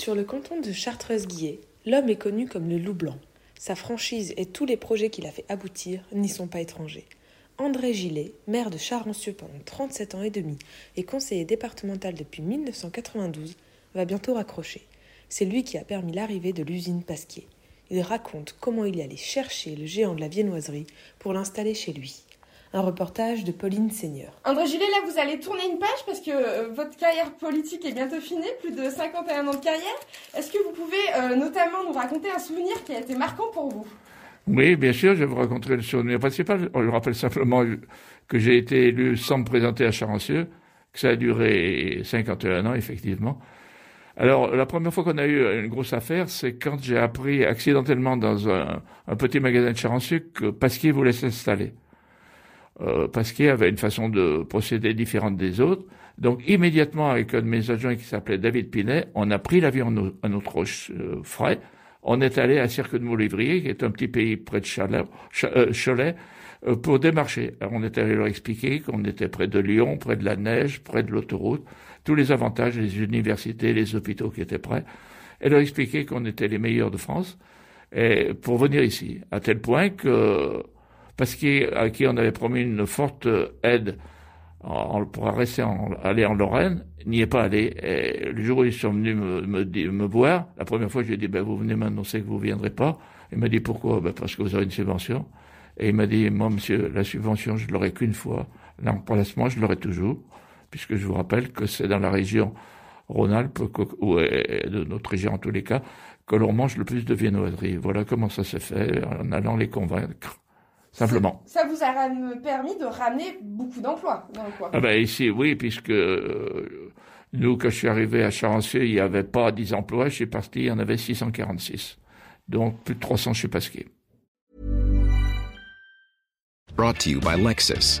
Sur le canton de Chartreuse-Guillet, l'homme est connu comme le loup blanc. Sa franchise et tous les projets qu'il a fait aboutir n'y sont pas étrangers. André Gillet, maire de Charancieux pendant 37 ans et demi et conseiller départemental depuis 1992, va bientôt raccrocher. C'est lui qui a permis l'arrivée de l'usine Pasquier. Il raconte comment il est allé chercher le géant de la viennoiserie pour l'installer chez lui. Un reportage de Pauline Seigneur. André Gillet, là, vous allez tourner une page parce que euh, votre carrière politique est bientôt finie, plus de 51 ans de carrière. Est-ce que vous pouvez euh, notamment nous raconter un souvenir qui a été marquant pour vous? Oui, bien sûr, je vais vous raconter le souvenir principal. Je rappelle simplement que j'ai été élu sans me présenter à Charancieux, que ça a duré 51 ans, effectivement. Alors, la première fois qu'on a eu une grosse affaire, c'est quand j'ai appris accidentellement dans un, un petit magasin de Charancieux que Pasquier voulait s'installer euh, Pasquier avait une façon de procéder différente des autres. Donc immédiatement, avec un de mes adjoints qui s'appelait David Pinet, on a pris l'avion à notre euh, frais. On est allé à Cirque de Moulivrier, qui est un petit pays près de Cholet, euh, Cholet euh, pour démarcher. On est allé leur expliquer qu'on était près de Lyon, près de la neige, près de l'autoroute, tous les avantages, les universités, les hôpitaux qui étaient prêts, et leur expliquer qu'on était les meilleurs de France, et pour venir ici, à tel point que parce à qui on avait promis une forte aide pour rester aller en Lorraine, n'y est pas allé. Et le jour où ils sont venus me, voir, la première fois, je lui ai dit, ben, vous venez m'annoncer que vous viendrez pas. Il m'a dit, pourquoi? Ben, parce que vous aurez une subvention. Et il m'a dit, moi, monsieur, la subvention, je l'aurai qu'une fois. L'emplacement, je l'aurai toujours, puisque je vous rappelle que c'est dans la région Rhône-Alpes, ou de notre région en tous les cas, que l'on mange le plus de viennoiseries. Voilà comment ça s'est fait, en allant les convaincre simplement. Ça, vous a permis de ramener beaucoup d'emplois dans le coin. Ah ben ici, oui, puisque euh, nous, quand je suis arrivé à Charancieux, il n'y avait pas 10 emplois. Je suis parti, il y en avait 646. Donc plus de 300 chez Pasquier. Brought to you by Lexus.